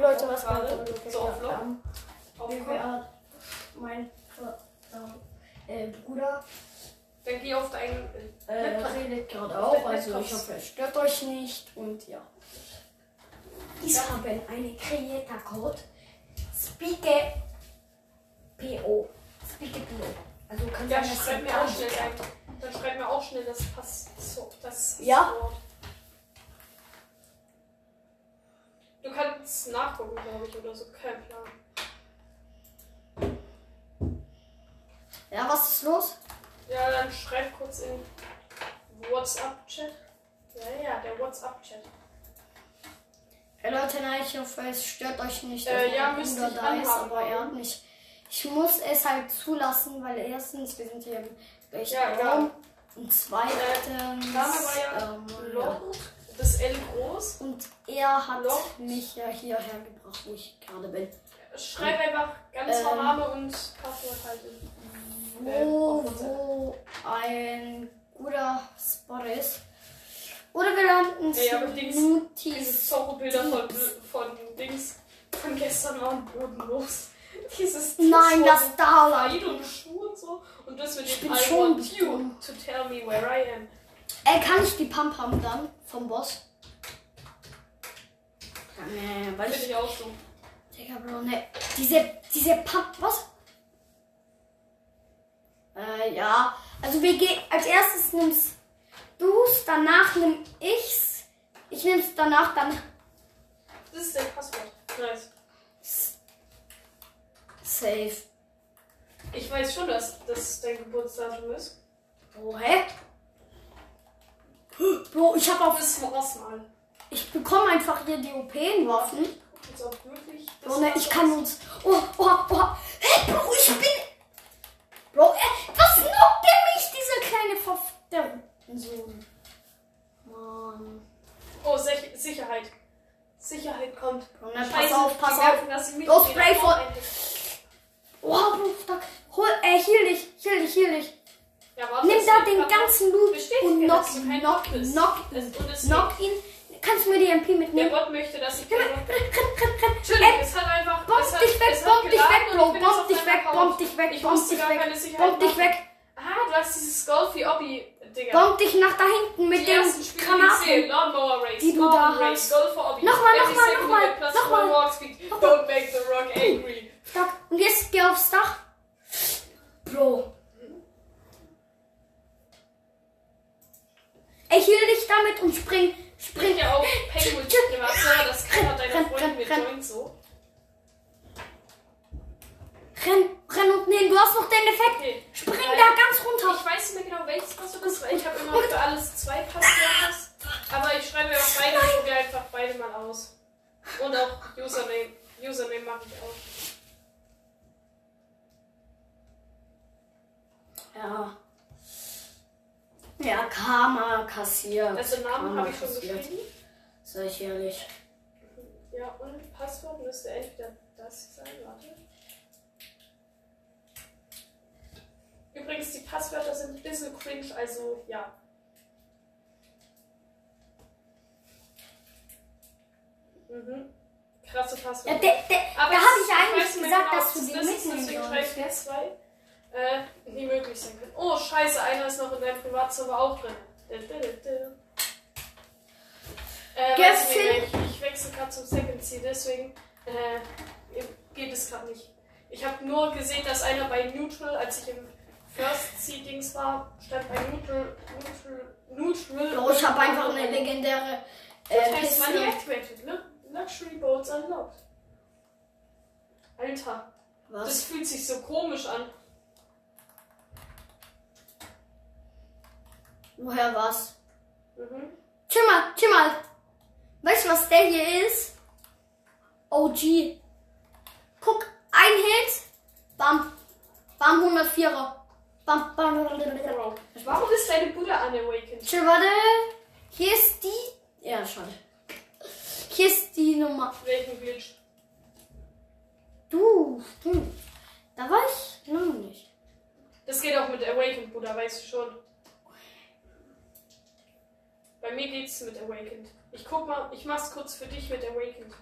Leute, was gerade? So auf Aufkommen? BWA, mein äh, Bruder Dann geh auf deinen. äh, Laptop. redet gerade Auf auch, also ich hoffe, es stört euch nicht und ja. Ich Ja. habe einen Creator Code Speake PO. Speake PO. Also kann Ja, sein, dass schreib ihr mir gar auch schnell ein. Dann schreib mir auch schnell das Pass. So, das Ja. Wort. Du kannst nachgucken, glaube ich, oder so. Kein Plan. Ja, was ist los? Ja, dann schreib kurz in WhatsApp-Chat. Ja, ja, der WhatsApp-Chat. Hey Leute, nein, ich hoffe, es stört euch nicht. Äh, dass ja, müsste Bruder ich da ist, anhaben. aber er hat nicht. Ich muss es halt zulassen, weil erstens, wir sind hier im gleichen Ja, ja. Raum. Und zweitens, ja ähm, ja. Das L groß. Und er hat Lord. mich ja hierher gebracht, wo ich gerade bin. Schreib einfach ganz Ähm. normal Name und Passwort halt in. Wo, wo ein guter Spot ist. Oder wir landen Ey, aber Dings- Diese. Zorro-Bilder von, von Dings von gestern waren bodenlos. Dieses Nein, das Starlight. und Schuhe und so. Und das mit dem I want you to tell me where I am. Ey, kann ich die Pump haben dann vom Boss? Nee, weil ich. ich auch so. Digga, Bro, ne. Diese, diese Pump, was? Äh, ja. Also wir gehen, als erstes nimmst du's, danach nimm ich's. Ich nehm's danach, dann Das ist dein Passwort. Nice. safe. Ich weiß schon, dass das dein Geburtsdatum ist. Oh, hä? Bro, ich hab auf. Das war's mal. Ich bekomme einfach hier die OP-Waffen. Auch wirklich. Bro, ne, war's ich kann uns. Oh, oh, oh. Hä, Bro, ich bin. Bro, äh, was knockt der mich, dieser kleine Verf. Der Sohn. Mann. Oh, Sich Sicherheit. Sicherheit kommt. Bro, ne, pass auf, pass auf. werfen das mit Los, Spray vor-. Oh, Bro, stark. Hol, äh, heal dich, heal dich, heal dich. Ja, Nimm da den ganzen Loot und knock knock knock es knock ihn. Kannst du mir die MP Der mitnehmen? Bot möchte, dass ich Renn, renn, renn, renn. Entschuldigung, es hat einfach. Bomb dich weg, bomb dich weg, Bro, bomb dich weg, bomb dich weg, Ich bomb dich weg, bomb dich weg, Ah, du hast dieses Golfy Obby, Digga. bomb dich nach da hinten mit dem Granaten. die du da hast. Nochmal, nochmal, nochmal, nochmal. Don't make the rock angry. Und jetzt geh aufs Dach. Bro. Ey, heal dich damit und spring, Spring ja auf Penguins Privatserver, das kann deine Renn, Freundin mit renn. joint so. Renn, renn und nehmen. Du hast noch den Effekt. Okay. Spring da ganz runter. Ich weiß nicht mehr genau, welches Passwort ist, weil ich habe immer für alles zwei Passwörter. Aber ich schreibe ja auch beide und probiere einfach beide mal aus. Und auch Username. Username mache ich auch. Ja. Ja, Karma kassiert. Also Namen habe ich schon geschrieben. Sag ich ehrlich. Ja, und Passwort müsste entweder das sein. Warte. Übrigens, die Passwörter sind ein bisschen cringe, also ja. Mhm. Krasse Ja, Passwörter. der, der, Aber da habe ich ich eigentlich gesagt, genau, dass du die mitnehmen deswegen sollst. schreibe ich jetzt zwei, äh, die möglich sein können. Oh, scheiße, einer ist noch in deinem Privatserver auch drin. Äh, nicht, ich, wechsle gerade zum Second Seed, deswegen äh, geht es gerade nicht. Ich habe nur gesehen, dass einer bei Neutral, als ich im First Seedings war, stand bei Neutral, Neutral, Neutral. Bro, ich habe einfach eine legendäre Das äh, heißt, Money Pistole. activated. Lu- Luxury Boats unlocked. Alter, das Was? fühlt sich so komisch an. Woher was? Mhm. Chill mal, chill mal. Weißt du, was der hier ist? OG. Guck, ein Hit. Bam. Bam, 104er. Bam, bam, bam, bam, warum ist deine Bude unawakened? Chill, warte. Hier ist die. Ja, schon. Hier ist die Nummer. Welchen Glitch? Du, du. Da war ich noch nicht. Das geht auch mit Awakened, Bruder, weißt du schon. Bei mir geht's mit Awakened. Ich guck mal, ich mach's kurz für dich mit Awakened.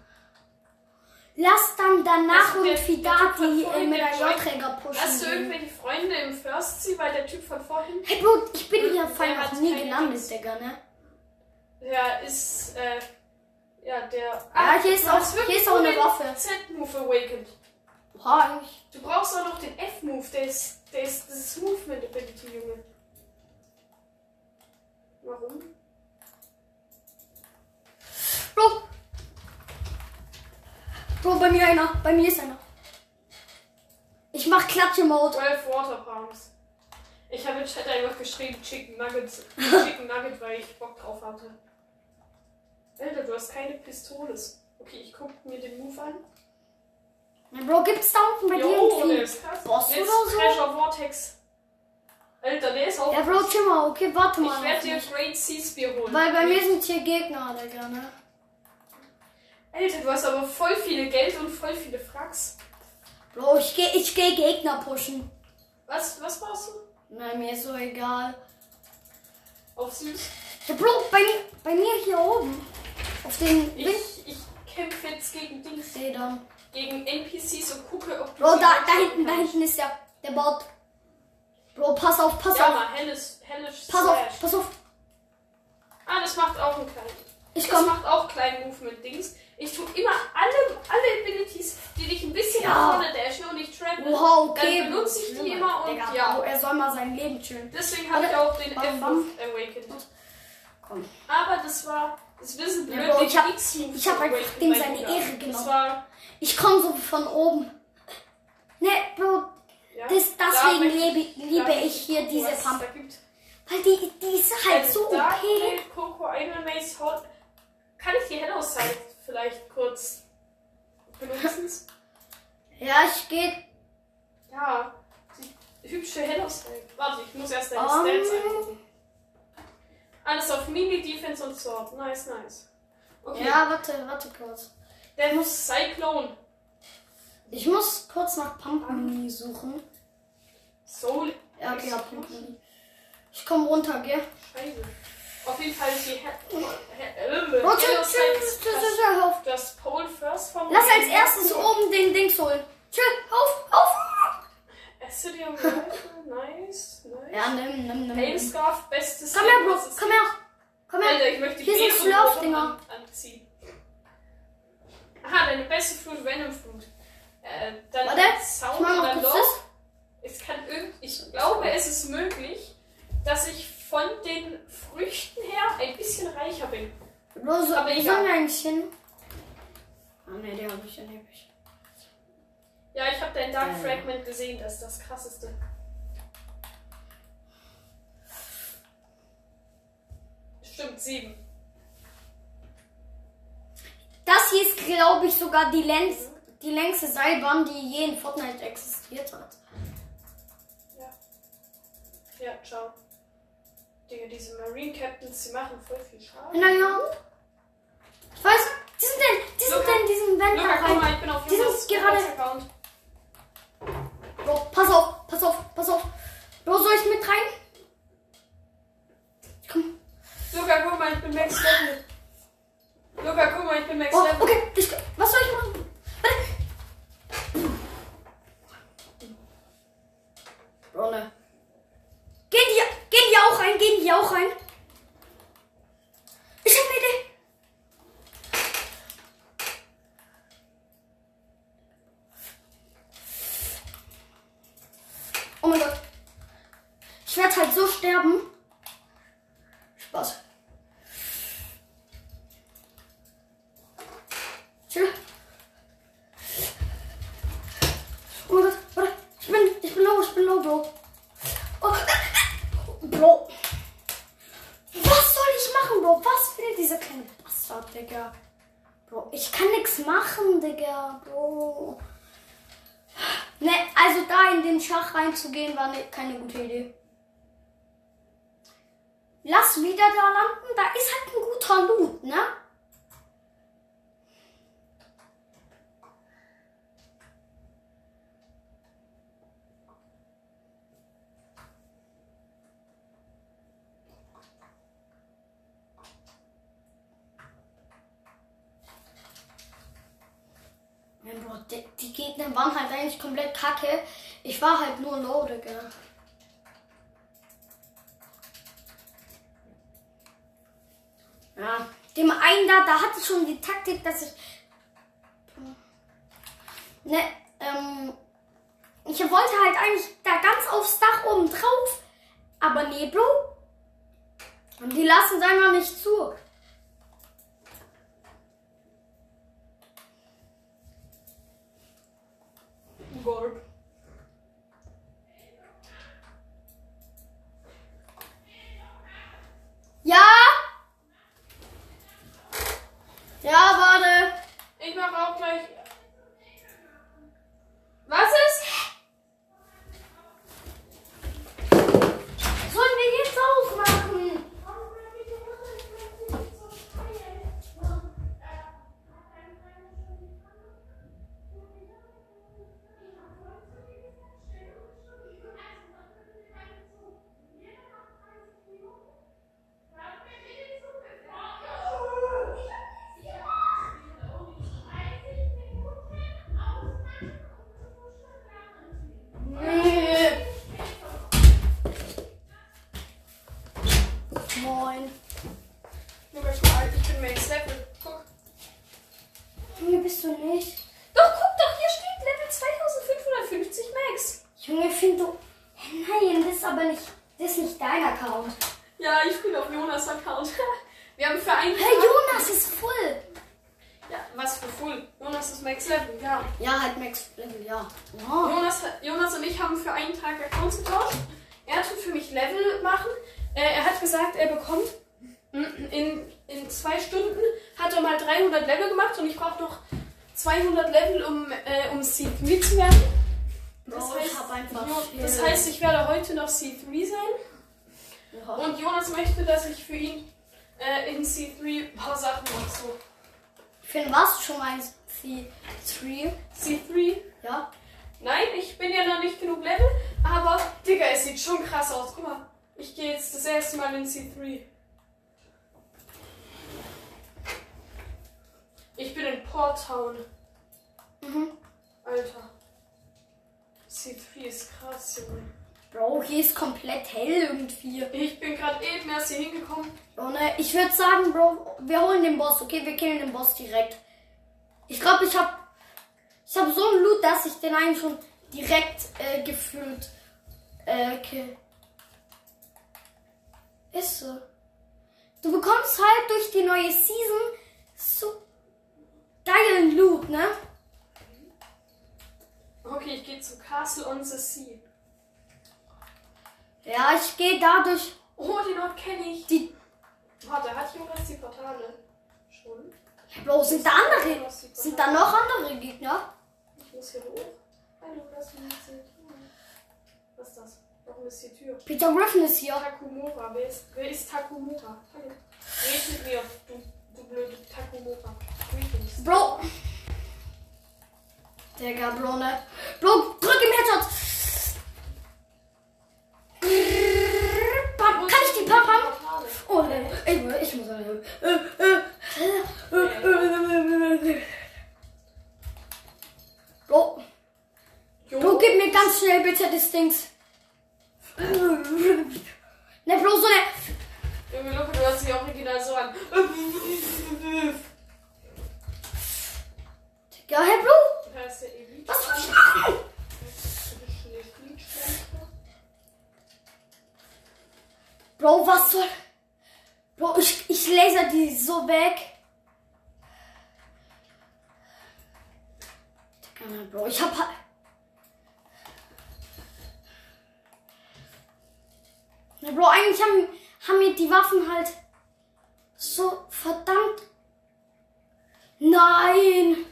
lass dann danach Also der- irgendwie der Typ von Dati äh, mit Joy- J-Träger pushen. Hast du irgendwelche Freunde im First Sea, weil der Typ von vorhin, Hey Bro, ich bin hier Der vorhin hat noch nie gelandet. Digga, ne? der ist, äh, ja, der. Ja, hier ist auch- hier ist auch eine Waffe. Z-Move awakened. Boah, eigentlich. Du brauchst auch noch den F-Move, der ist, der ist, das ist Movement Ability, Junge. Warum? Bro! Bro, bei mir einer. Bei mir ist einer. Ich mach Klatsche-Mode. 12 Water Palms. Ich habe im Chat einfach geschrieben Chicken Nuggets. Chicken Nugget, weil ich Bock drauf hatte. Alter, du hast keine Pistoles. Okay, ich guck mir den Move an. Bro, gibt's da unten bei dir Jo, der irgendwie? ist krass. Boss Jetzt oder so? Treasure Vortex. Alter, der ist auch. Ja, Bro, chill mal. Okay, warte mal. ich werde dir. Great Sea Spear holen. Weil bei mir sind hier Gegner, Digga, ne? Alter, du hast aber voll viel Geld und voll viele Fracks. Bro, ich geh, ich geh Gegner pushen. Was, was brauchst du? Na, mir ist so egal. Auf süß. Ja, Bro, bei, bei mir hier oben. Auf den Wind. Ich, ich kämpfe jetzt gegen Dings. Seh dann. Gegen NPCs und gucke, ob du Bro, da, da hinten, da hinten ist der, der Bot. Bro, pass auf, pass Ja, auf. mal, helles, helles Pass Slash. auf, pass auf. Ah, das macht auch einen kleinen. Ich Das komm. macht auch kleinen Movement-Dings. Ich tue immer alle, alle Abilities, die dich ein bisschen Ja. nach vorne dashen und ich travel. Wow, okay. Dann benutze ich die immer und Digga, ja. Bro, er soll mal sein Leben chillen. Deswegen habe ich auch den F-Move awakened. Komm. Aber das war, das bisschen blöd, Ja, ich hab- X-Move ich hab einfach dem seine. Ehre Das genommen. Ich komm so von oben. Ne, Bro, ja. das, Da deswegen möchte- liebe, da ich hier diese Pump. da. Weil die, die ist halt so OP. Blade, Coco, Iron Mace, Hot. Kann ich die Hello Side vielleicht kurz benutzen? Ja, ich geh. Ja, die hübsche Hello Side. Warte, ich muss erst deine Um. Stats angucken. Alles auf Mini, Defense und Sword. Nice, nice. Okay, Ja, warte, warte kurz. der muss Cyclone. Ich muss kurz nach Pumpmini suchen. Soul. Ja, okay, ja, Pumpmini. Ich komm runter, gell? Scheiße. Auf jeden Fall die äh, Hello hör auf. Das Pole First vom Lass als erstes oben den Dings holen. Tschüss, auf, auf. Acidium Rifle, nice, nice. Ja, nimm, nimm, nimm. Pain-Scarf, bestes Komm her, Bro, komm her. Komm her. Alter, ich möchte Hier sind Slurf-Dinger. Anziehen. Aha, deine beste Fruit, Venom Fruit. Äh, dann Warte, Sound ich mach dann kurz das. Es kann irgend, ich glaube, es ist möglich, dass ich von den Früchten her ein bisschen reicher bin. Bro, so, Aber wo egal. sollen wir eigentlich hin? Ah, ne, der hab ich ja nicht. Ja, ich habe dein Dark Ja. Fragment gesehen, das ist das krasseste. Stimmt, sieben. Das hier ist, glaube ich, sogar die, Längs die längste Seilbahn, die je in Fortnite existiert hat. Ja, ciao. Digga, diese Marine Captains, die machen voll viel Schaden. Naja. Ich weiß, die sind denn, die sind Luca, denn in diesem Vent Luca, guck rein. mal, ich bin auf Die sind gerade- Account. Bro, pass auf, pass auf, pass auf. Bro, soll ich mit rein? Komm. Luca, guck mal, ich bin Max Level. Luca, guck mal, ich bin Max Oh, Level. okay, ich, was soll ich machen? Warte. Bro, ne. Gehen die, gehen die auch rein, gehen die auch rein? Ich hab eine Idee. Oh mein Gott. Ich werde halt so sterben. Spaß. Chill. Oh mein Gott, warte. Ich bin, ich bin low, ich bin low, Bro. Oh. Bro. Was soll ich machen, Bro? Was will dieser kleine Bastard, Digga? Bro, ich kann nichts machen, Digga, Bro. Ne, also da in den Schach reinzugehen, war ne, keine gute Idee. Lass wieder da landen, da ist halt Loot, ne? Die Gegner waren halt eigentlich komplett kacke. Ich war halt nur low, Digga. Schon die Taktik, dass ich. Ne, ähm. Ich wollte halt eigentlich da ganz aufs Dach oben drauf. Aber nee, Bro. Und die lassen es einfach nicht zu. Finn, warst du schon mal in C3? C3 Ja. Nein, ich bin ja noch nicht genug Level, aber Digga, es sieht schon krass aus. Guck mal, ich gehe jetzt das erste Mal in C3. Ich bin in Port Town. Mhm. Alter. C3 ist krass, Junge. Bro, hier ist komplett hell irgendwie. Ich bin gerade eben erst hier hingekommen. Bro, ne, ich würde sagen, Bro, wir holen den Boss, okay? Wir killen den Boss direkt. Ich glaube, ich habe ich hab so einen Loot, dass ich den eigentlich schon direkt äh, gefühlt äh, kill. Ist so. Du bekommst halt durch die neue Season so geilen Loot, ne? Okay, ich gehe zu Castle on the Sea. Ja, ich gehe dadurch Oh, den Ort kenne ich. die. Warte, hat Jonas die Portale? Schon? Bro, sind da andere? Sind da noch andere Gegner? Ich muss hier hoch. Hallo, sehen. Was ist das? Warum ist die Tür? Peter Griffin ist hier. Takumura. Wer ist, wer ist Takumura? Hallo. Red mit mir, du, du blöde Takumura. Bro. Digga, Bro, ne? Bro, drück im Headshot. Oh, ne. Ich, ich muss. Äh, äh, äh, Bro. Bro, gib mir ganz schnell bitte das Dings. Ne, Bro, so ne. Junge, Luke, du hörst dich original so an. Digga, hey, Bro. Was soll ich machen? Bro, was soll. Bro, ich, ich laser die so weg. Bro, ich hab. halt- Na, Bro, eigentlich haben, haben mir die Waffen halt so verdammt. Nein!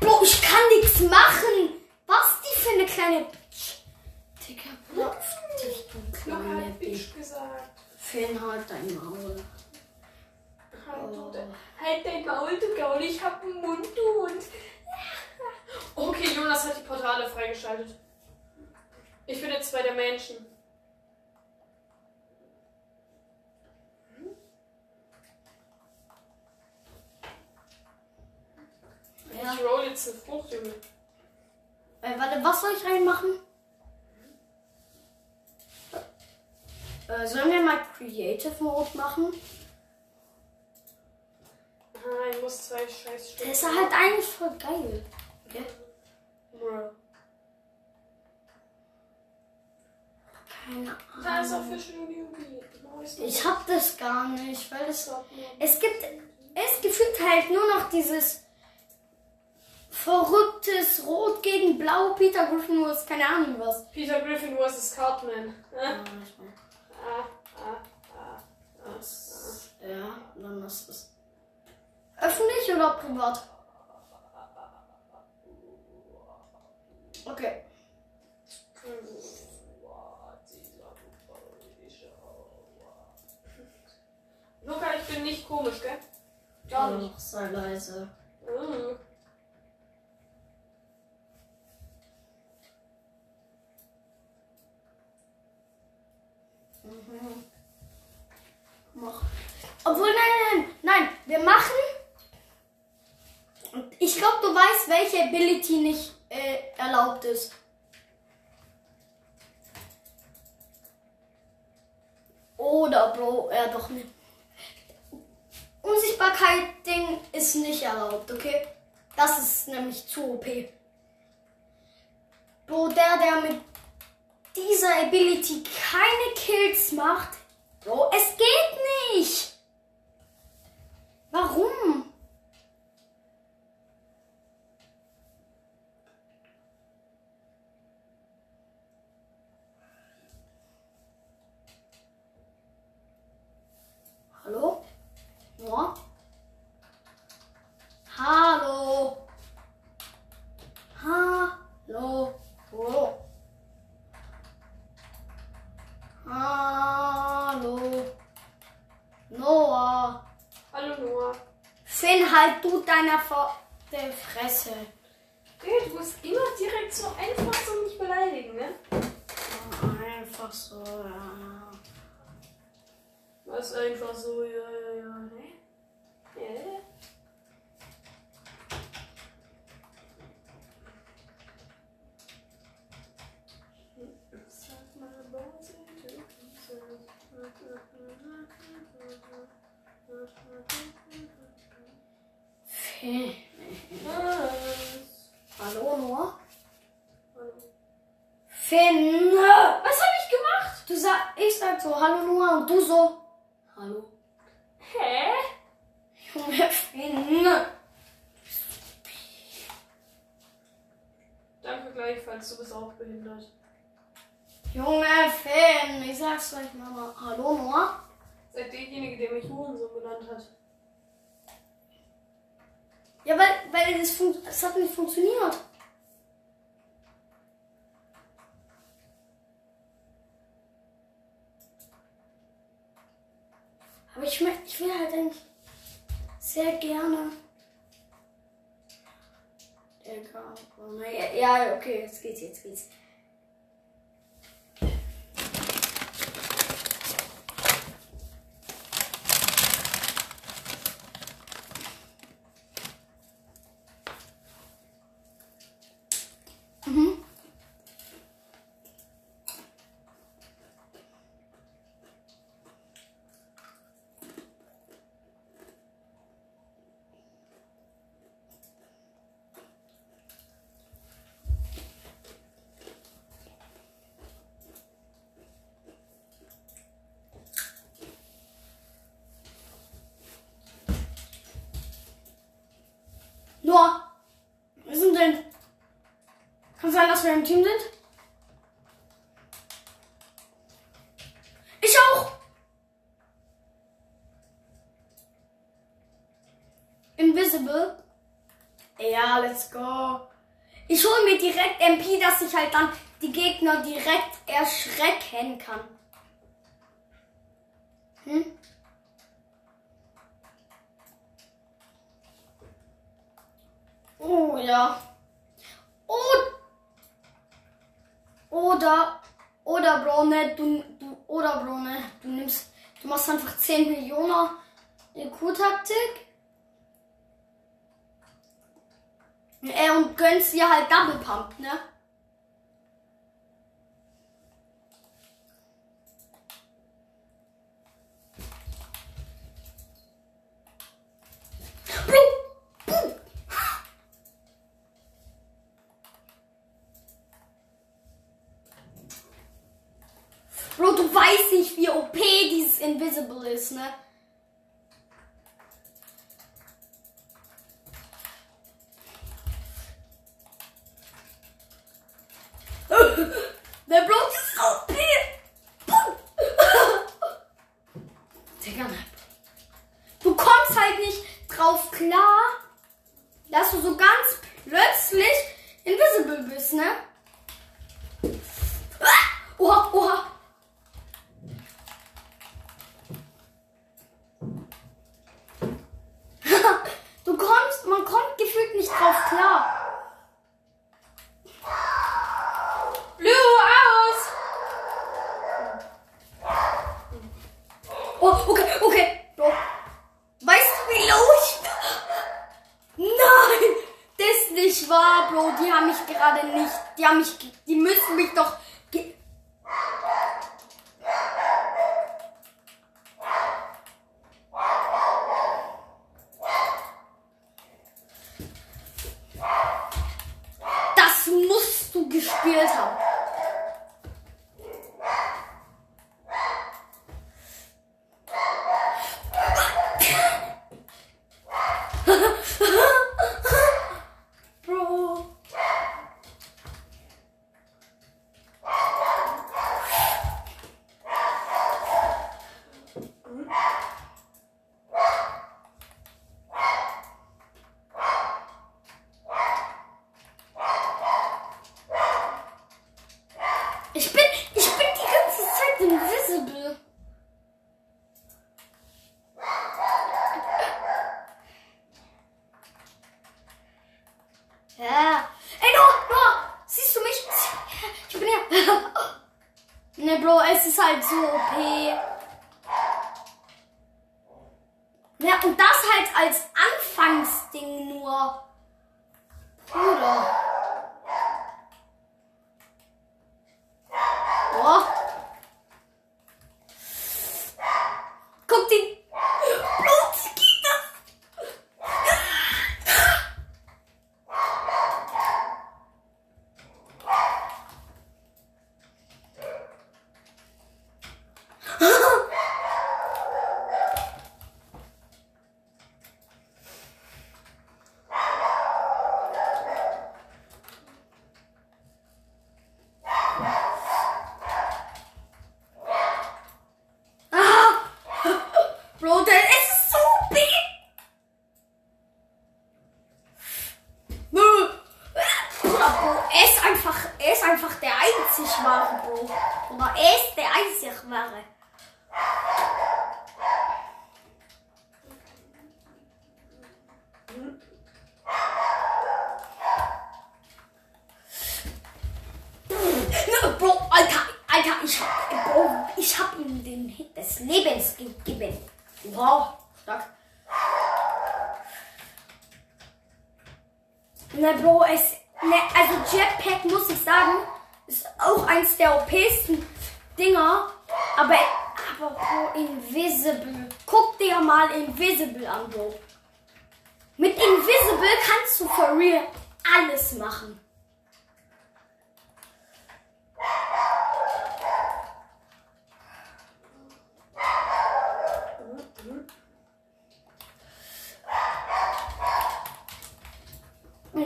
Bro, ich kann nichts machen. Was die für eine kleine Knochen hat Bitch gesagt. Fan, halt dein Maul. Halt, oh. halt dein Maul, du Gaul, ich hab einen Mund, du Hund. Okay, Jonas hat die Portale freigeschaltet. Ich bin jetzt bei der Menschen. Hm? Ja. Ich roll jetzt eine Frucht, Junge. Äh, warte, was soll ich reinmachen? Äh, sollen wir mal Creative Mode machen? Ah, ich muss zwei scheiß Stück. Der ist halt eigentlich voll geil. Okay? Bruh. Keine Da ist auch Ahnung. Beauty. Neues Ich hab das gar nicht, weil es. Es gibt, es gefühlt halt nur noch dieses verrücktes Rot gegen Blau, Peter Griffin muss keine Ahnung was. Peter Griffin vs. Cartman. Ja. Das, ja, dann ist es. Öffentlich oder privat? Okay. Luca, ich bin nicht komisch, gell? Nicht. Sei leise. Mhm. Mhm. Mach. Obwohl, nein, nein, nein. Wir machen. Ich glaube, du weißt, welche Ability nicht äh, erlaubt ist. Oder, Bro, ja doch nicht. Unsichtbarkeit-Ding ist nicht erlaubt, okay? Das ist nämlich zu OP. Bro, der, der mit dieser Ability keine Kills macht. Bro, es geht nicht. Warum? Hallo? Noah? Hallo? Hallo? Oh. Hallo. Noah. Hallo Noah. Finn, halt du deiner Ver der Fresse. Hey, du bist immer direkt so einfach so mich beleidigen, ne? Einfach so, ja. Was einfach so, ja, ja, ja, ne? Ja. Sag mal, was Finn. Was? Hallo, Noah? Hallo. Finn. Was hab ich gemacht? Du sag, ich sag so, hallo Noah und du so. Hallo. Hä? Junge, Finn. Danke gleichfalls, du bist auch behindert. Junge, Finn. Ich sag's gleich mal. Hallo, Noah? Seid derjenige, der mich Hurensohn genannt hat. Ja, weil, weil das, fun das hat nicht funktioniert. Aber ich, ich will halt eigentlich sehr gerne. Oh ja, okay, jetzt geht's, jetzt geht's. Mhm. Noah, wir sind denn? Kann sein, dass wir im Team sind? Ich auch! Invisible. Ja, let's go. Ich hole mir direkt MP, dass ich halt dann die Gegner direkt erschrecken kann. Hm? Oh ja. Oh. Oder. Oder, Brone, du, du, oder, Brone, du nimmst, du machst einfach 10 Millionen Q-Taktik. Äh, und gönnst dir halt Double Pump, ne? it's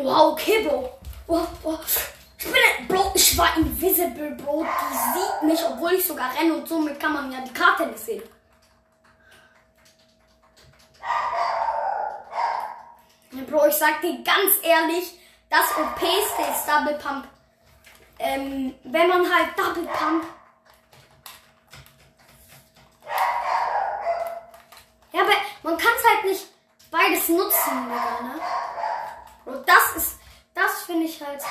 Wow, okay, Bro. Wow, wow. Ich bin, ein Bro, ich war invisible, Bro. Die sieht mich, obwohl ich sogar renne und somit kann man ja die Karte nicht sehen. Bro, ich sag dir ganz ehrlich, das OP ist Double Pump. Ähm, wenn man halt Double Pump. Ja, aber man kann es halt nicht beides nutzen, ne? das ist, das finde ich halt.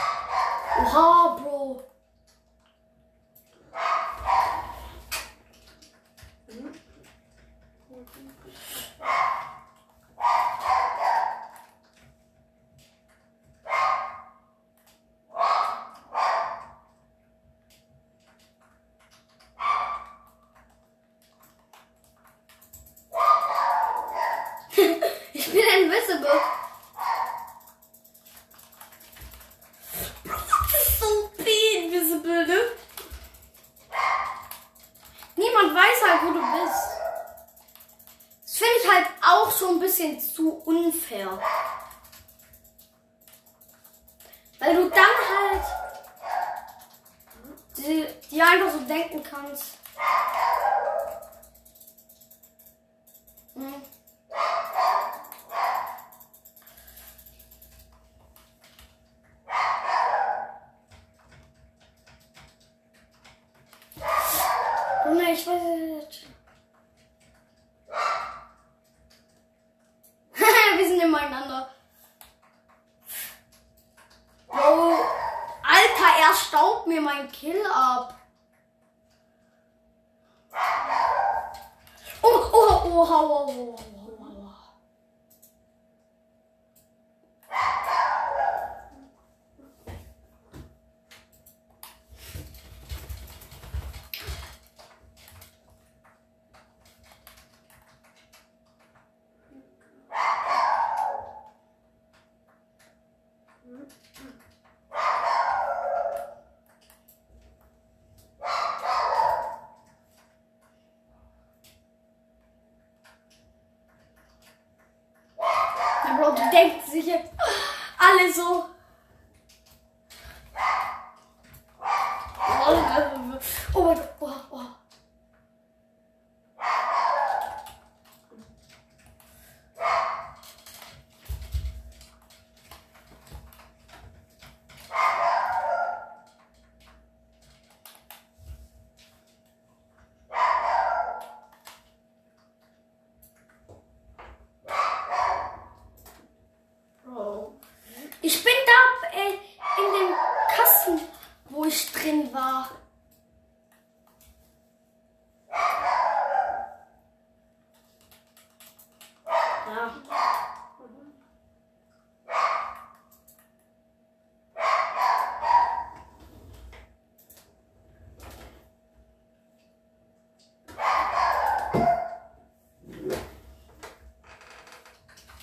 Oha, Bro. Kill ab. Oh, oh, oh, oh, oh, oh.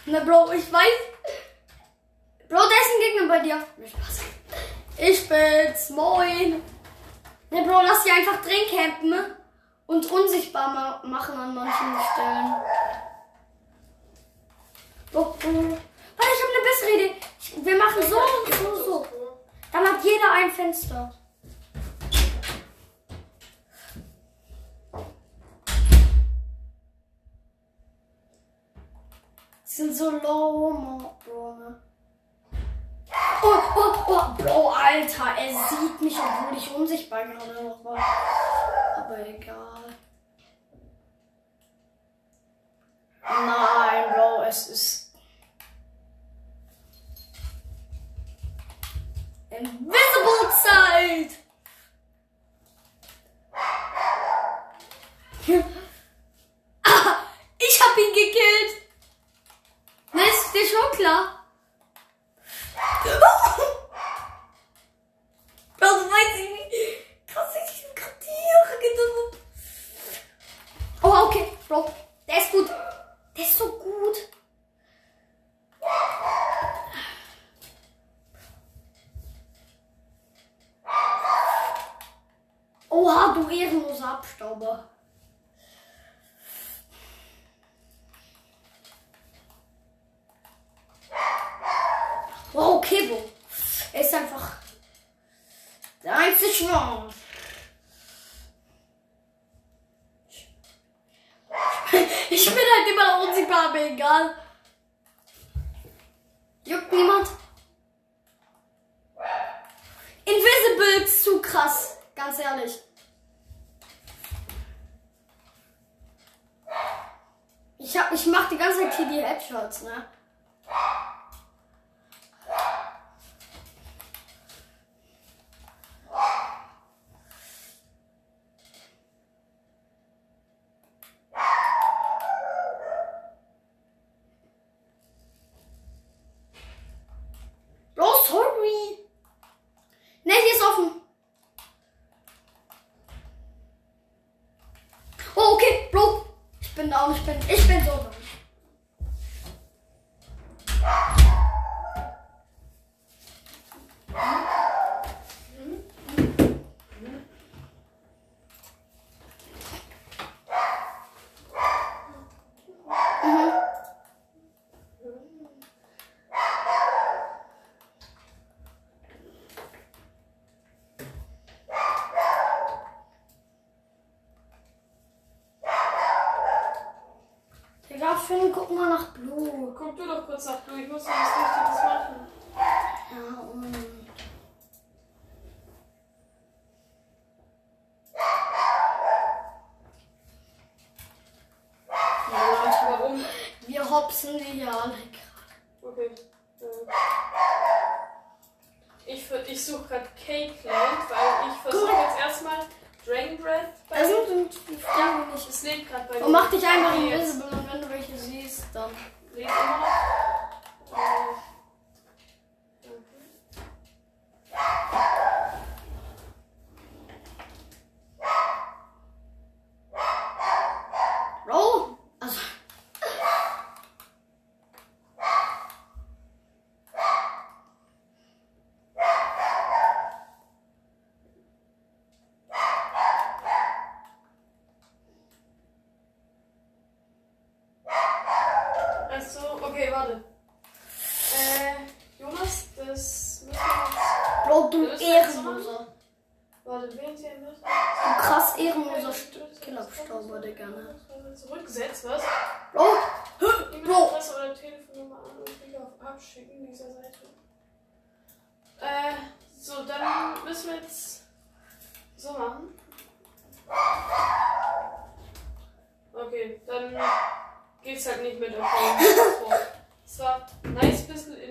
Na, Bro, ich weiß. Bro, da ist ein Gegner bei dir. Nee, Spaß. Ich bin's, moin. Na, Bro, lass sie einfach drin campen und unsichtbar ma machen an manchen Stellen. Oh, oh. Warte, ich habe eine bessere Idee. Wir machen so und so, und so. Dann hat jeder ein Fenster. solo du ehrenloser Abstauber. Sweatshirts, ne? Ja, Finn, guck mal nach Blue. Guck du doch kurz nach Blue. Ich muss noch was Wichtiges machen. Ja, und.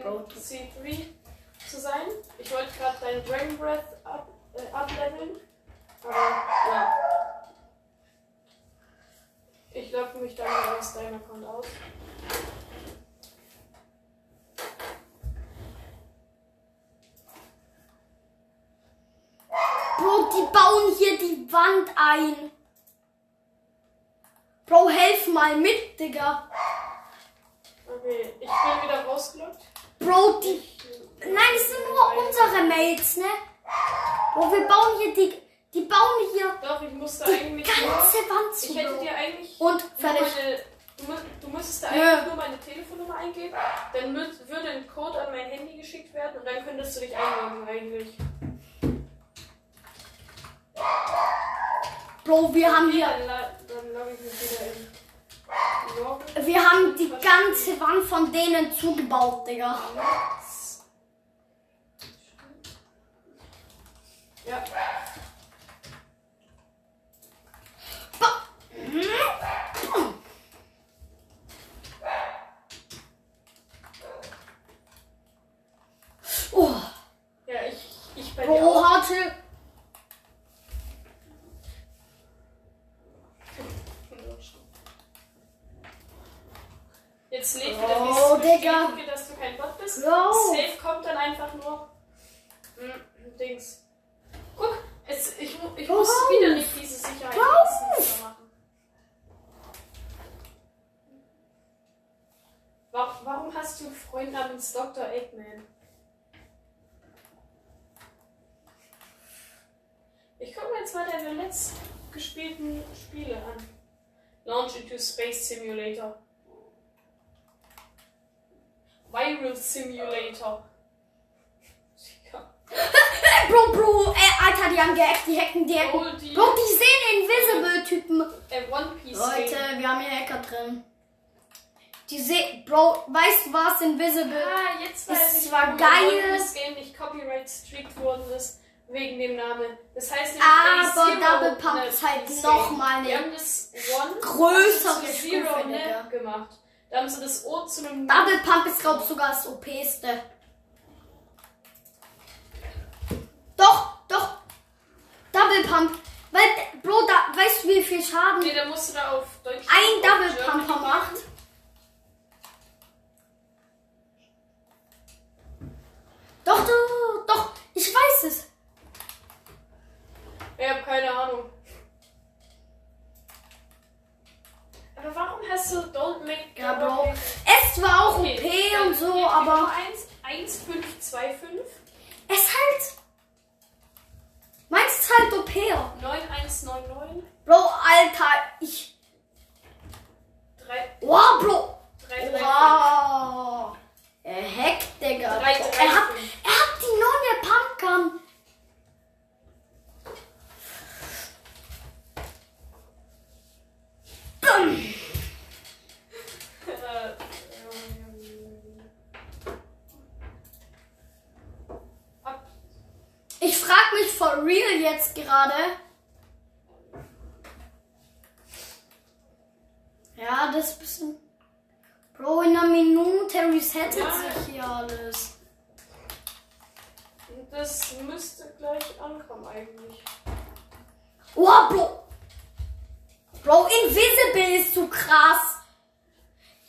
C3 zu sein. Ich wollte gerade deinen Dragon Breath up, äh, upleveln. Aber ja. Ich logge mich dann mal aus deinem Account aus. Bro, die bauen hier die Wand ein. Bro, helf mal mit, Digga. Okay, ich bin wieder rausgelockt. Bro, die. Nein, es sind nur unsere Mates, ne? Bro, wir bauen hier die. Die bauen hier Doch, ich musste die eigentlich nur. ganze Wand zu. Ich hätte dir eigentlich. Und fertig. Du, du müsstest da eigentlich nur meine Telefonnummer eingeben. Dann würde ein Code an mein Handy geschickt werden und dann könntest du dich einloggen eigentlich. Bro, wir haben hier. dann, dann logge ich mich wieder in. Wir haben die ganze Wand von denen zugebaut, Digga. Ja. Oh, Ja, ich, ich bei dir Bro, auch. hatte. Lebt Oh, wieder die Digga. Bestätigung, dass du kein Bot bist. Bro. Safe kommt dann einfach nur. Hm, Dings. Guck, es, ich, ich muss wieder nicht diese Sicherheitsdienste machen. Wa- Warum hast du einen Freund namens Dr. Eggman? Ich gucke mir jetzt mal deine letzt gespielten Spiele an. Launch into Space Simulator. Viral Simulator. Bro, Bro, äh, Alter, die haben gehackt, die hacken, die hacken. Bro, die sehen Invisible-Typen. Äh, One Piece Leute, Game. wir haben hier Hacker drin. Die sehen, Bro, weißt du was, Invisible? Ah, jetzt weiß ich, zwar warum geil. Piece Game nicht Copyright strict worden ist. Wegen dem Namen. Das heißt Aber Double Pump ist halt Piece noch Game. mal eine das größere Stufe, ne, gemacht. Da haben sie das O zu einem Double Pump ist, glaub ich, sogar das OPste. Doch, doch. Double Pump. Weil, Bro, da, weißt du, wie viel Schaden Nee, da musst du da auf Deutsch. ein Double Pumper gehen. macht? Doch, doch, doch. Ich weiß es. Ich hab keine Ahnung. Aber warum hast du Don't Make Ja, Bro. Pump? Es war auch Okay, OP und so, aber Nummer 1, 1525 es halt. Meins ist halt OP. 9199 Bro, Alter, ich. 3. Wow, for real jetzt gerade? Ja, das ist ein bisschen. Bro, in einer Minute resettet Ja. sich hier alles. Das müsste gleich ankommen eigentlich. Oh, Bro. Bro, Invisible ist so krass.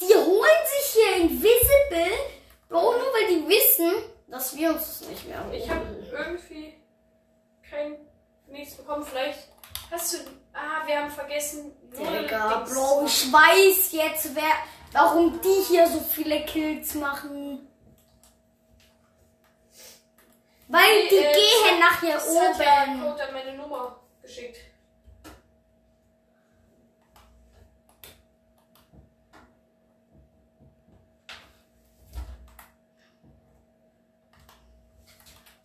Die holen sich hier Invisible. Bro, nur weil die wissen, dass wir uns das nicht mehr holen. Ich habe irgendwie kein nichts bekommen. Vielleicht hast du. Ah, wir haben vergessen. null Digga, Dings Bro, zu ich weiß jetzt, wer, warum die hier so viele Kills machen. Weil die Äh, gehen nach hier Es hat ja oben. Code an meine Nummer geschickt.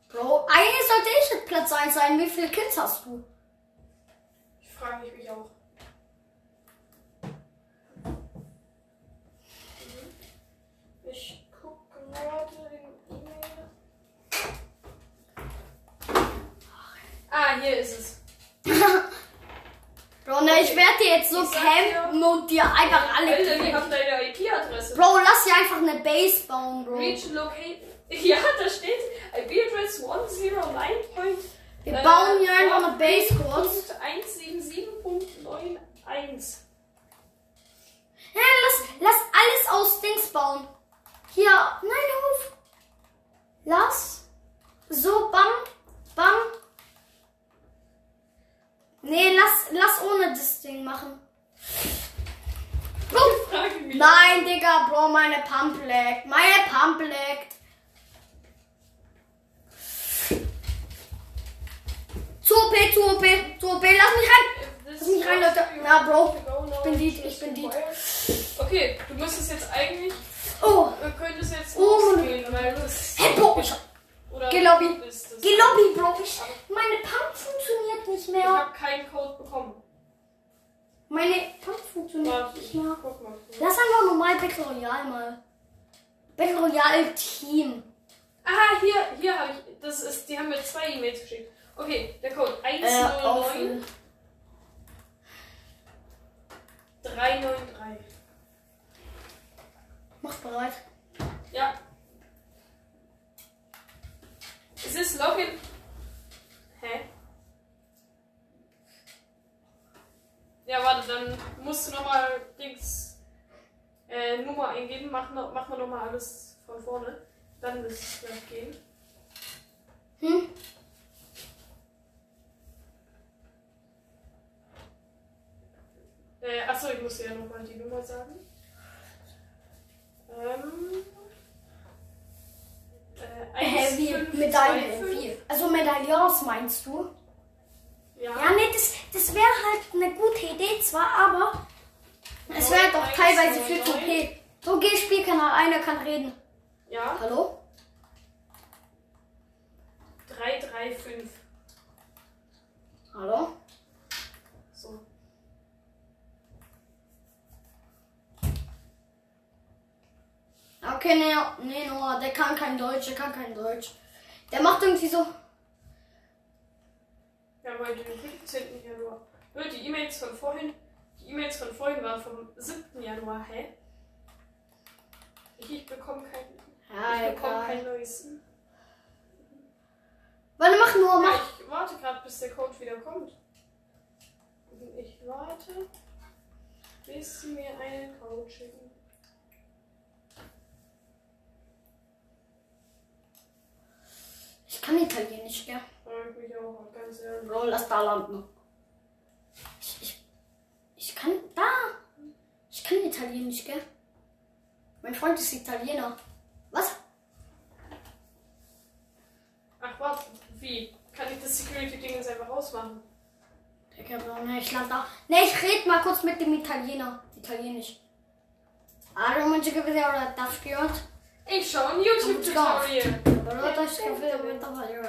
Bro, eigentlich sollte ich jetzt Platz 1 sein. Wie hast du? Ich frage mich auch. Mhm. Ich gucke gerade in E-Mail. Ah, hier ist es. Bro, ne, ich werde dir jetzt so Ich campen und dir einfach alle Alter, die haben deine IP-Adresse. Bro, lass dir einfach eine Base bauen, Bro. Reach locate. Ja, da steht IP-Address 109. Wir bauen hier einfach eine Base kurz. 177.91. Ja, lass, lass alles aus Dings bauen. Hier, nein, auf. Lass. So, bam, bam. Nee, lass, lass ohne das Ding machen. Nein, Digga, Bro, meine Pump leckt. Meine Pump leckt. Zu OP, zu OP, zu OP, lass mich rein. Lass mich rein, Leute. Na, Bro, ich bin Lied, ich bin Lied. Okay, du müsstest jetzt eigentlich. Oh, Du könntest jetzt Oh, losgehen, weil das. hey, Bro, ich, Oder Geh Lobby. du geh Bro. Ich, meine Pump funktioniert nicht Ich mehr. habe keinen Code bekommen. Meine Pump funktioniert Warte, nicht ich mehr. guck mal. Lass einfach normal Battle Royale mal. Battle Royale Team. Ah, hier, hier habe ich. Das ist, die haben mir zwei E-Mails geschickt. Okay, der Code Äh, 109 auf. 393. Mach bereit. Ja. Es ist Login. Hä? Ja, warte, dann musst du nochmal Dings äh, Nummer eingeben. Mach, noch, mach mal nochmal alles von vorne. Dann müsste es gleich gehen. Hm? Äh, achso, ich muss dir ja nochmal die Nummer sagen. Ähm. Äh, Hä, wie? 1525. Medaille. Wie? Also Medaillons meinst du? Ja. Ja, nee, das, das wäre halt eine gute Idee zwar, aber es wäre doch teilweise viel zu OP. So, geh Spielkanal, einer kann reden. Ja. Hallo? 335. Hallo? So. Okay, nee, nee, Noah, der kann kein Deutsch, der kann kein Deutsch. Der macht irgendwie so. Haben heute den 15. Januar. Nur die E-Mails von vorhin. Die E-Mails von vorhin waren vom 7. Januar. Hä? Ich, ich bekomme kein. Ja, ich bekomme kein neues. Warte, mach nur, Ja, mach. ich warte gerade, bis der Code wieder kommt. Ich warte, bis sie mir einen Code schicken. Ich kann Italienisch, gell? Ich auch, ganz ehrlich. Bro, lass da landen. Ich, ich, ich kann. Da! Ich kann Italienisch, gell? Mein Freund ist Italiener. Was? Ach, warte, wie? Kann ich das Security-Ding jetzt einfach ausmachen? Digga, Bro, ne, ich lande da. Ne, ich red mal kurz mit dem Italiener. Italienisch. Allora, non ci capite ora da schiont. Ich schau ein YouTube-Tutorial. Però da schiont, aber da war ja.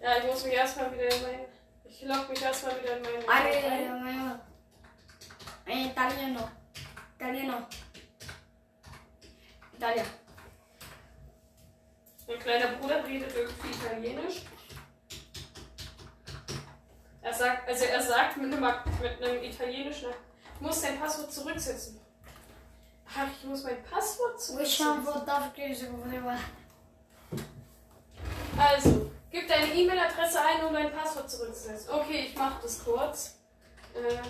Ja, ich muss mich erstmal wieder in mein. Ich log mich erstmal wieder in meine. Allora, è italiano. Italiano. Italia. Mein kleiner Bruder redet irgendwie Italienisch. Er sagt, also er sagt mit einem, mit einem italienischen ich muss dein Passwort zurücksetzen. Ach, ich muss mein Passwort zurücksetzen. ich Also, gib deine E-Mail-Adresse ein, um dein Passwort zurückzusetzen. Okay, ich mach das kurz. Äh,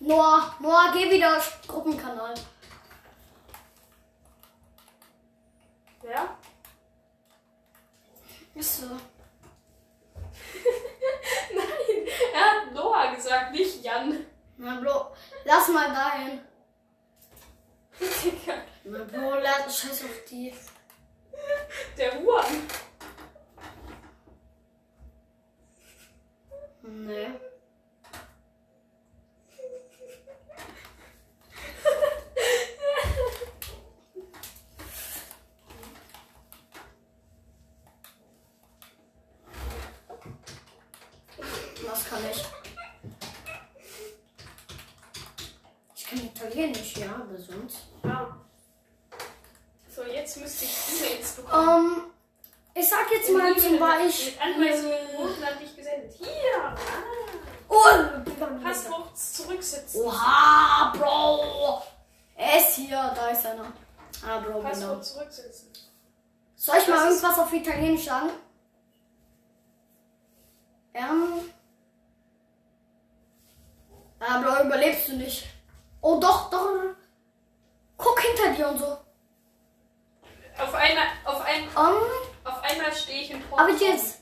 Noah, Noah, geh wieder Gruppenkanal. wer? Ist so. Nein, er hat Noah gesagt, nicht Jan. Na, Bro, lass mal dahin. Digga, Na, Bro, lass, scheiß auf die. Der Juan. Nee. Was kann ich? Ich kann Italienisch, ja, aber sonst. Ja. Jetzt müsste ich E-Mails bekommen. Ähm, ich sag jetzt mal zum Beispiel. Mit Anweisungen wurden an dich gesendet. Hier! Ah. Oh, Passwort zurücksetzen. Oha, Bro! Er ist hier, da ist einer. Ah, Bro, genau. Passwort zurücksetzen. Soll ich mal Das ist- irgendwas auf Italienisch sagen? Ähm. Ah, Bro, überlebst du nicht. Oh, doch, doch. Guck hinter dir und so. Auf einmal, auf, ein, Ähm, auf einmal stehe ich in Port. aber jetzt.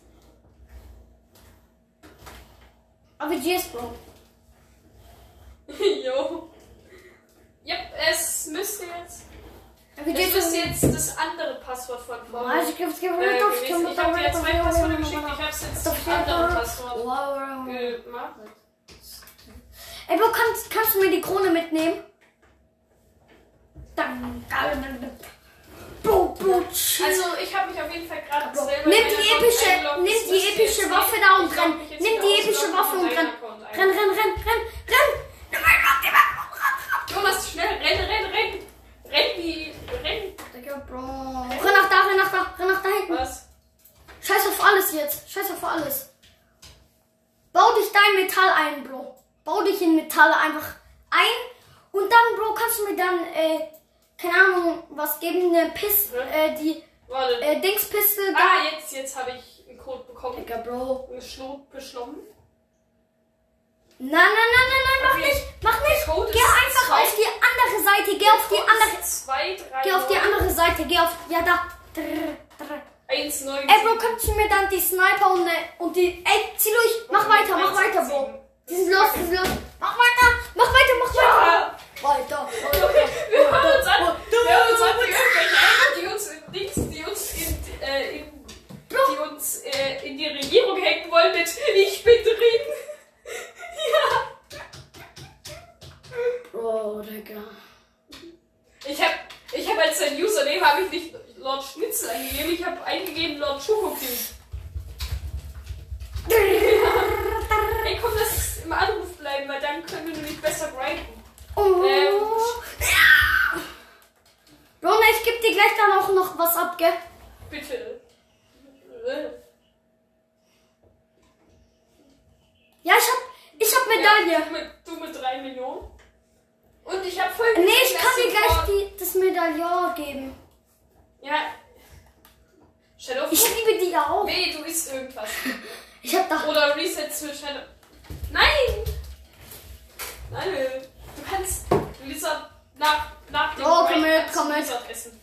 Aber jetzt, Bro. jo. Ja, es müsste jetzt. Aber Es jetzt müsste jetzt das andere Passwort von vorne. Also, ich gibt's äh, gewesen. Ich habe dir zwei Passwörter geschickt, ich es jetzt zum anderen Passwort Wow. gemacht. Ey, Bro, kannst, kannst du mir die Krone mitnehmen? Dann, dann, dann. Bro, Chill. Also ich habe mich auf jeden Fall gerade nimm die epische, nimm Das die epische jetzt Waffe da und renn. Nimm die epische Waffe und renn. Renn, renn, renn, renn, renn. Thomas, schnell, renn, renn, renn. Renn wie, renn. Digga, Bro. Renn nach da, renn nach da, renn nach da hinten. Was? Scheiß auf alles jetzt. Scheiß auf alles. Bau dich dein Metall ein, Bro. Bau dich in Metalle einfach ein. Und dann, Bro, kannst du mir dann, äh, keine Ahnung, was geben, eine Pist, äh, die, Warte. äh, Dingspiste ah, jetzt, jetzt habe ich einen Code bekommen. Digga, Bro. Geschlo- Beschlommen. Nein, nein, nein, nein, nein, mach Okay. nicht, mach nicht. Code Geh einfach zwei- auf die andere Seite, geh auf die andere, 2, 3, geh auf die andere Seite, geh auf, ja da. Drr, drr. 1, 9, Ey, Bro, kannst du mir dann die Sniper und, und die, ey, zieh durch, mach weiter, mach weiter, Bro. Die sind los, die sind los. Mach weiter, mach weiter, mach weiter. Ja, Weiter, weiter. wir hören uns an. Wir hören uns an, wie irgendwelche Eier, die uns in Dings, die uns in, äh, in, die uns äh, in die Regierung hängen wollen mit Ich bin drin. ja. Oh, Digga. Ich hab, ich hab als sein Username habe ich nicht Lord Schnitzel eingegeben, ich habe eingegeben Lord Schokoking. Ey, komm, lass es im Anruf bleiben, weil dann können wir nämlich besser grinden. Oh. Ähm. Bro, ne, ich geb dir gleich dann auch noch was ab, gell? Bitte. Ja, ich hab, ich hab Medaille. Ja, du, mit, du mit 3 Millionen. Und ich habe voll Nee, ich kann dir gleich die, das Medaillon geben. Ja. Shadow Ich liebe die auch. Nee, du isst irgendwas. Ich hab da. Oder Reset zu Shadow. Nein! Nein, du kannst Lisa nach, nach dem Oh, komm mit, komm mit. Lizard essen.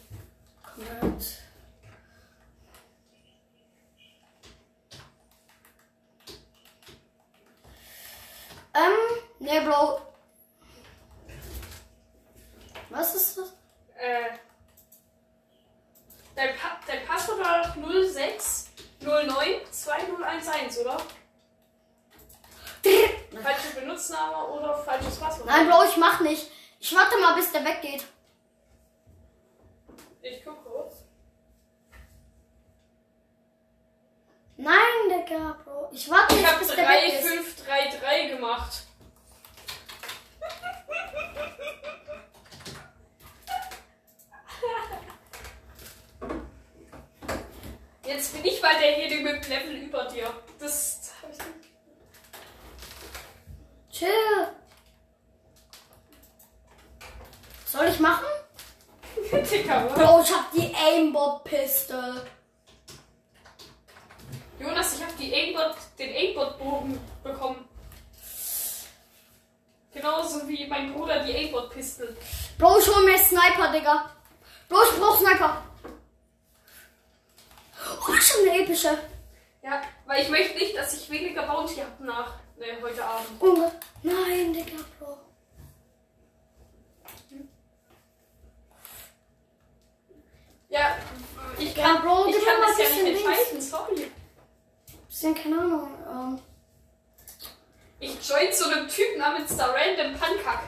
Ähm, ne, Bro. Was ist das? Äh. Dein, pa dein Passwort war doch 06092011, oder? Falscher Benutzname oder falsches Passwort? Nein, Bro, ich mach nicht. Ich warte mal, bis der weggeht. Ich guck kurz. Nein, Digga, Bro. Ich warte Ich nicht, hab bis der weg ist. 3533 gemacht. Jetzt bin ich mal derjenige mit Level über dir. Das hab ich nicht. Chill. Soll ich machen? Dicker, oder? Bro, ich hab die Aimbot-Pistol. Jonas, ich habe die Aimbot, den Aimbot-Bogen bekommen. Genauso wie mein Bruder die Aimbot-Pistol. Bro, ich hol mir Sniper, Digga. Bro, ich brauch Sniper. Oh, schon eine epische. Ja, weil ich möchte nicht, dass ich weniger Bounty habe nach ne, heute Abend. Unge. Nein, Digga, Bro. Ja, ich Ja, kann, Bro, ich kann das ja nicht entscheiden, sorry. Bisschen, keine Ahnung. Ähm, Ich join zu einem Typ namens da Random Pankak.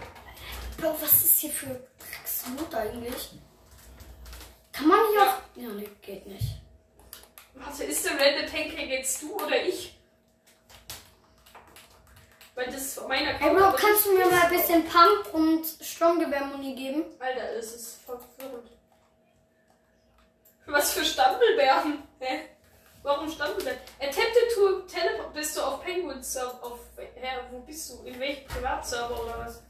Bro, was ist hier für Drecksmut eigentlich? Kann man hier Ja. auch... Ja, nee, geht nicht. Warte, ist der Random Pancake jetzt du oder ich? Weil das ist mein Ey. Bro, kannst du mir mal ein bisschen Pump und Stromgewehrmuni geben? Alter, es ist verwirrend. Was für Stampelbären? Hä? Warum Stampelbären? Attempted to teleport. Bist du auf Penguin Server? Auf, hä, wo bist du? In welchem Privatserver oder was?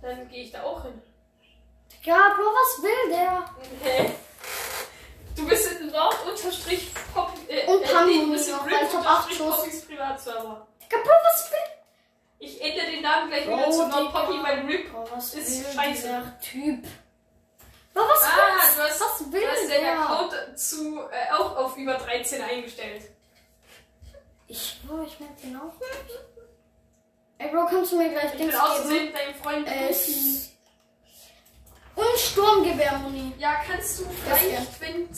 Dann gehe ich da auch hin. Ja, Bro, was will der? Hä? Du bist in Nord unterstrich Poppy. Und bist in noch, weil ich hab acht unterstrich Schuss. Poppys Privatserver. Digga, Bro, was will... Ich ändere den Namen gleich wieder Bro, zu Nord Digga. Poppy, weil Rip. Bro, was Ist scheiße. Typ? Bro, was Ah, will du hast, Was will du hast den der? Account zu, äh, auch auf über 13 eingestellt. Ich, Bro, ich merk den auch nicht. Ey, Bro, kannst du mir gleich Ich Dings bin geben? mit deinem Freund Äh, und Sturmgewehrmuni. Ja, kannst du vielleicht, wenn du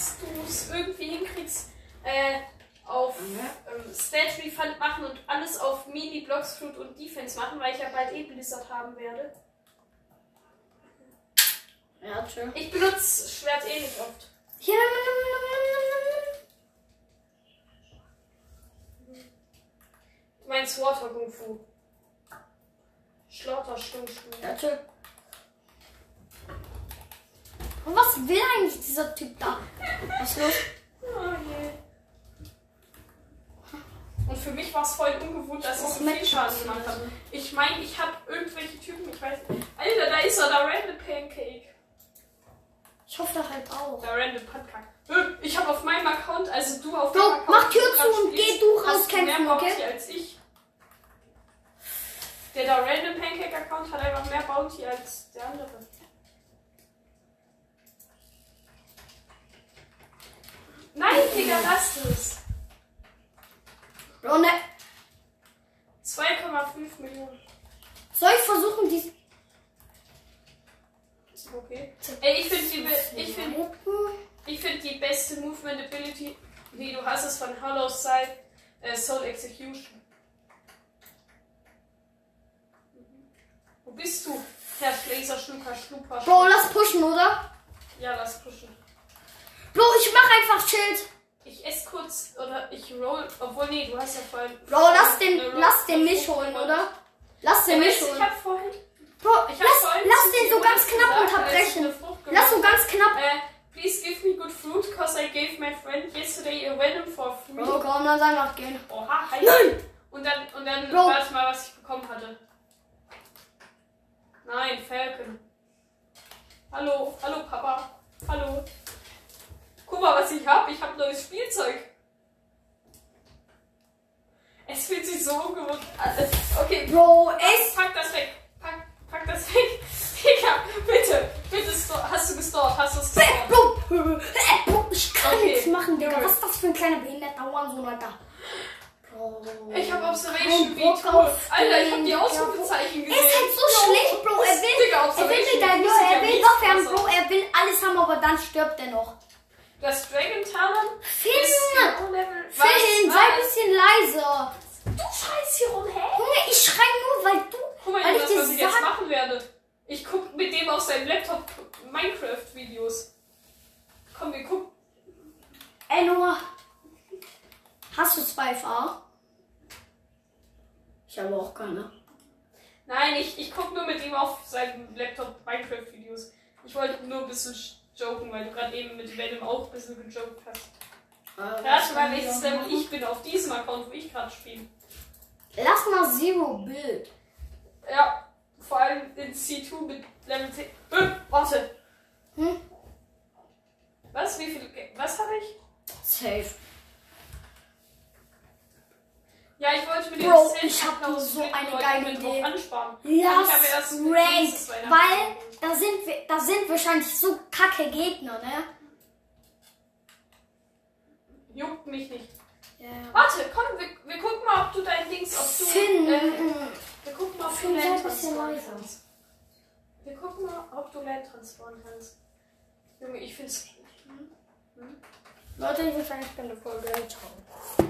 es irgendwie hinkriegst, äh, auf ähm, Stat Refund machen und alles auf Mini, Blocks, Fruit und Defense machen, weil ich ja bald eh Blizzard haben werde. Ja, chill. Ich benutze Schwert eh nicht oft. Hier. Du meinst Water Kung Fu. Schlauter Stung Ja, chill. Und was will eigentlich dieser Typ da? Was ist los? Oh je. Und für mich war es voll ungewohnt, dass es so viel Schaden gemacht hat. Ich meine, ich habe irgendwelche Typen, ich weiß nicht. Alter, da ist er, der Random Pancake. Ich hoffe da halt auch. Der Random Pancake. Äh, Ich habe auf meinem Account, also du auf deinem Account. mach Tür zu und geh du du rauskämpfen, mehr okay? Bounty als ich. Der da Random Pancake Account hat einfach mehr Bounty als der andere. Nein, Digga, lass es. Ne. 2,5 Millionen. Soll ich versuchen, die. Ist okay. Ey, ich finde die, ich find, ich find die beste Movement Ability, die du hast, ist von Hollow Side äh, Soul Execution. Wo bist du? Herr Laser Schlucker Schluper. Bro, lass pushen, oder? Ja, lass pushen. Bro, ich mach einfach Schild. Ich esse kurz oder ich roll. Obwohl, nee, du hast ja vorhin. Bro, lass den, lass den mich holen, oder? Lass den mich holen. ich hab vorhin. Bro, Ich hab lass, vorhin lass den so ganz knapp unterbrechen. Lass so ganz knapp. Äh, please give me good fruit, cause I gave my friend yesterday a venom for free. Bro, komm, dann einfach gehen. Oha, hi. Nein! Und dann, und dann, Bro. warte mal, was ich bekommen hatte. Nein, Falcon. Hallo, hallo Papa. Hallo. Guck mal, was ich hab. Ich hab neues Spielzeug. Es fühlt sich so ungewohnt an. Okay, Bro, es. pack das weg. Pack, pack das weg. Digga, bitte. Bitte, hast du gestort? Hast du es gestort? Bro, Bro, ich kann Okay. nichts machen, Digga. Was ist das für ein kleiner behinderter Hurensohn, Alter? Bro. Ich hab Observation auf Alter, ich hab die. Ausrufezeichen Er gesehen. ist halt so schlecht, Bro. Er will, Digga, er will sieht ja er will mies Waffe haben, krass Bro. aus. Er will alles haben, aber dann stirbt er noch. Das Dragon Talon Finn! Finn, sei ein bisschen leiser. Du schreist hier rum, hä? Junge, ich schrei nur, weil du. Guck mal, Weil ich was, ich jetzt machen werde. Ich guck mit dem auf seinem Laptop Minecraft-Videos. Komm, wir gucken. Ey, Noah. Hast du zwei FA? Ich habe auch keine. Nein, ich, ich guck nur mit ihm auf seinem Laptop Minecraft-Videos. Ich wollte nur ein bisschen joken, weil du gerade eben mit Venom auch ein bisschen gejoked hast. Rate mal, welches Level ich bin auf diesem Account, wo ich gerade spiele. Lass mal Zero Build. Ja, vor allem in C2 mit Level 10. Äh, warte. Hm? Was? Wie viel? Was habe ich? Safe. Ja, ich wollte mit Bro, dem ich hab Cent-Account so eine geile Idee. ansparen. Lass Ich habe erst Ranked, weil. Da sind wir, da sind wahrscheinlich so kacke Gegner, ne? Juckt mich nicht. Ja. Warte, komm, wir, wir gucken mal, ob du dein Dings, ob du. Finn, Äh, wir gucken mal, ob Finn, du Land leiser. kannst. Wir gucken mal, ob du Land transporten kannst. Junge, ich find's. Leute, ich würde sagen, ich bin eine Folge. Ciao.